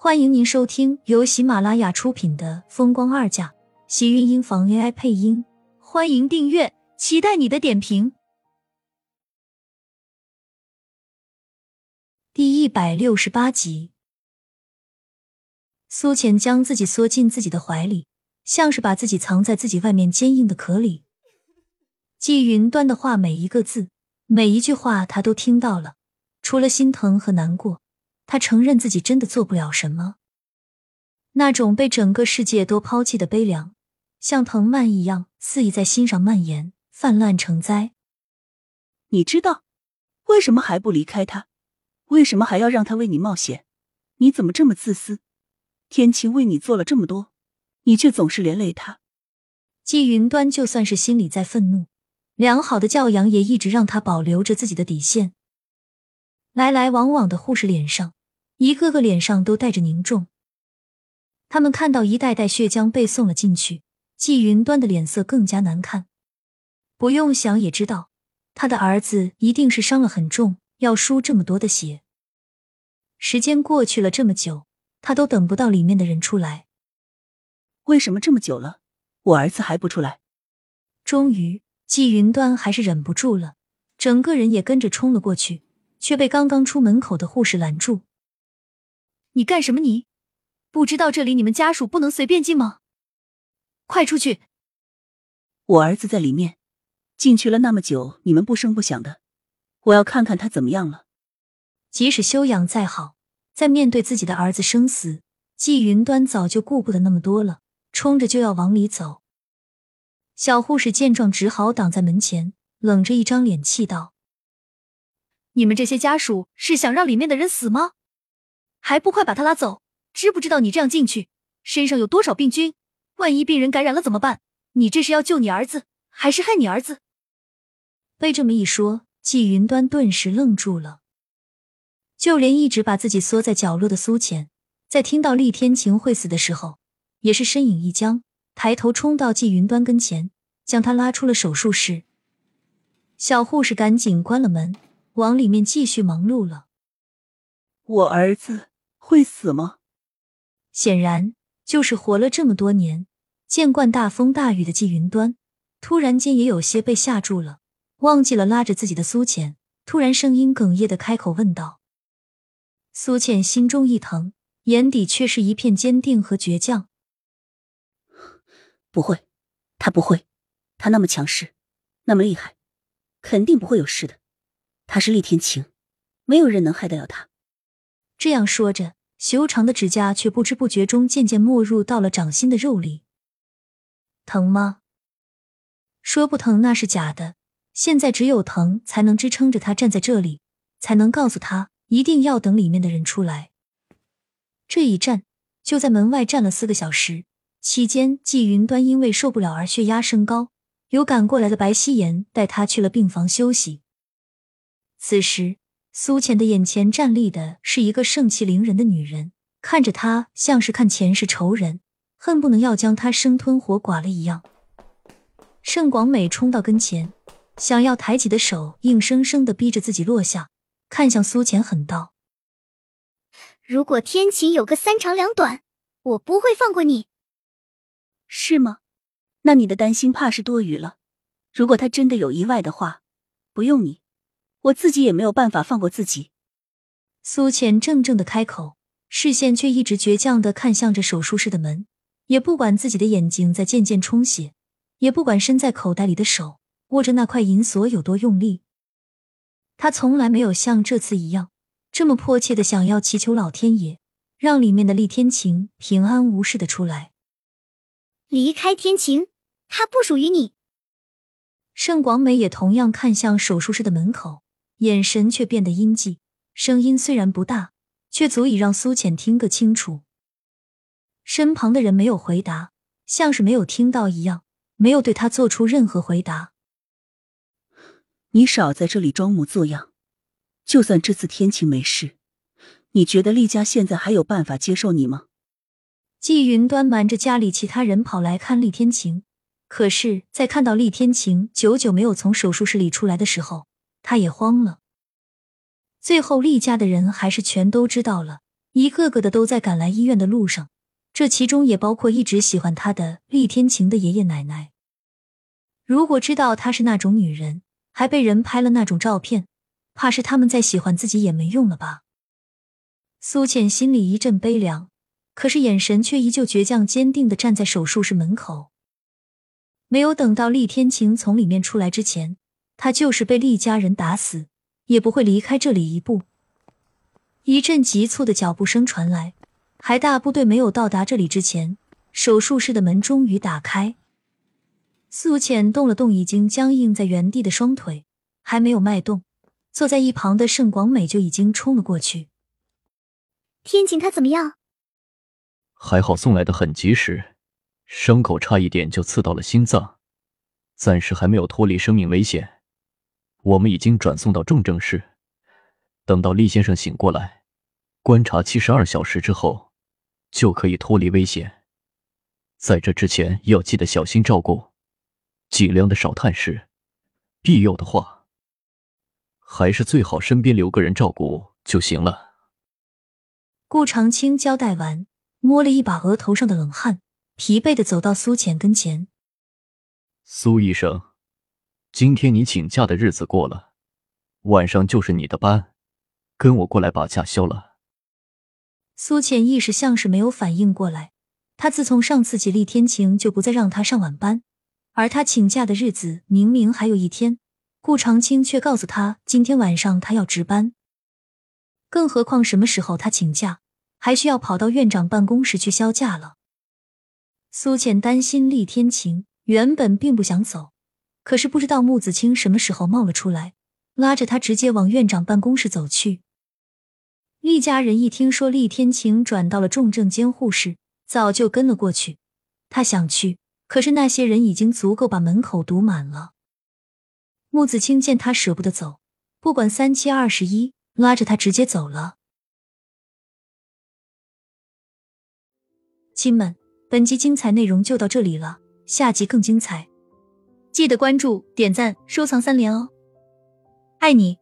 欢迎您收听由喜马拉雅出品的《风光二嫁》，喜运音房 AI 配音。欢迎订阅，期待你的点评。第一百六十八集，苏浅将自己缩进自己的怀里，像是把自己藏在自己外面坚硬的壳里。季云端的话，每一个字，每一句话，他都听到了。除了心疼和难过。他承认自己真的做不了什么，那种被整个世界都抛弃的悲凉，像藤蔓一样肆意在心上蔓延，泛滥成灾。你知道为什么还不离开他？为什么还要让他为你冒险？你怎么这么自私？天晴为你做了这么多，你却总是连累他。季云端就算是心里在愤怒，良好的教养也一直让他保留着自己的底线。来来往往的护士脸上。一个个脸上都带着凝重，他们看到一袋袋血浆被送了进去，季云端的脸色更加难看。不用想也知道，他的儿子一定是伤了很重，要输这么多的血。时间过去了这么久，他都等不到里面的人出来。为什么这么久了，我儿子还不出来？终于，季云端还是忍不住了，整个人也跟着冲了过去，却被刚刚出门口的护士拦住。你干什么？你不知道这里你们家属不能随便进吗？快出去！我儿子在里面，进去了那么久，你们不声不响的，我要看看他怎么样了。即使修养再好，在面对自己的儿子生死，季云端早就顾不得那么多了，冲着就要往里走。小护士见状，只好挡在门前，冷着一张脸，气道：“你们这些家属是想让里面的人死吗？”还不快把他拉走！知不知道你这样进去，身上有多少病菌？万一病人感染了怎么办？你这是要救你儿子，还是害你儿子？被这么一说，季云端顿时愣住了。就连一直把自己缩在角落的苏浅，在听到厉天晴会死的时候，也是身影一僵，抬头冲到季云端跟前，将他拉出了手术室。小护士赶紧关了门，往里面继续忙碌了。我儿子会死吗？显然，就是活了这么多年，见惯大风大雨的季云端，突然间也有些被吓住了，忘记了拉着自己的苏浅，突然声音哽咽的开口问道。苏浅心中一疼，眼底却是一片坚定和倔强。不会，他不会，他那么强势，那么厉害，肯定不会有事的。他是厉天晴，没有人能害得了他。这样说着，修长的指甲却不知不觉中渐渐没入到了掌心的肉里。疼吗？说不疼那是假的。现在只有疼才能支撑着他站在这里，才能告诉他一定要等里面的人出来。这一站就在门外站了四个小时，期间季云端因为受不了而血压升高，有赶过来的白希言带他去了病房休息。此时。苏浅的眼前站立的是一个盛气凌人的女人，看着她像是看前世仇人，恨不能要将她生吞活剐了一样。盛广美冲到跟前，想要抬起的手硬生生的逼着自己落下，看向苏浅狠道：“如果天晴有个三长两短，我不会放过你。”是吗？那你的担心怕是多余了。如果他真的有意外的话，不用你。我自己也没有办法放过自己。苏浅怔怔的开口，视线却一直倔强的看向着手术室的门，也不管自己的眼睛在渐渐充血，也不管伸在口袋里的手握着那块银锁有多用力。他从来没有像这次一样这么迫切的想要祈求老天爷，让里面的厉天晴平安无事的出来。离开天晴，他不属于你。盛广美也同样看向手术室的门口。眼神却变得阴寂，声音虽然不大，却足以让苏浅听个清楚。身旁的人没有回答，像是没有听到一样，没有对他做出任何回答。你少在这里装模作样，就算这次天晴没事，你觉得厉家现在还有办法接受你吗？季云端瞒着家里其他人跑来看厉天晴，可是，在看到厉天晴久久没有从手术室里出来的时候。他也慌了，最后厉家的人还是全都知道了，一个个的都在赶来医院的路上，这其中也包括一直喜欢他的厉天晴的爷爷奶奶。如果知道她是那种女人，还被人拍了那种照片，怕是他们再喜欢自己也没用了吧？苏浅心里一阵悲凉，可是眼神却依旧倔强坚定的站在手术室门口。没有等到厉天晴从里面出来之前，他就是被厉家人打死，也不会离开这里一步。一阵急促的脚步声传来，还大部队没有到达这里之前，手术室的门终于打开。苏浅动了动已经僵硬在原地的双腿，还没有迈动，坐在一旁的盛广美就已经冲了过去。天晴他怎么样？还好送来的很及时，伤口差一点就刺到了心脏，暂时还没有脱离生命危险。我们已经转送到重症室，等到厉先生醒过来。观察七十二小时之后，就可以脱离危险。在这之前，要记得小心照顾，尽量的少探视。必要的话，还是最好身边留个人照顾就行了。顾长青交代完，摸了一把额头上的冷汗，疲惫的走到苏浅跟前。苏医生，今天你请假的日子过了，晚上就是你的班，跟我过来把假休了。苏浅一时像是没有反应过来，他自从上次起厉天晴就不再让他上晚班，而他请假的日子明明还有一天，顾长青却告诉他今天晚上他要值班。更何况什么时候他请假，还需要跑到院长办公室去销假了。苏浅担心厉天晴，原本并不想走，可是不知道穆子清什么时候冒了出来，拉着他直接往院长办公室走去。厉家人一听说厉天晴转到了重症监护室，早就跟了过去。他想去，可是那些人已经足够把门口堵满了。穆子清见他舍不得走，不管三七二十一，拉着他直接走了。亲们，本集精彩内容就到这里了，下集更精彩，记得关注、点赞、收藏三连哦！爱你。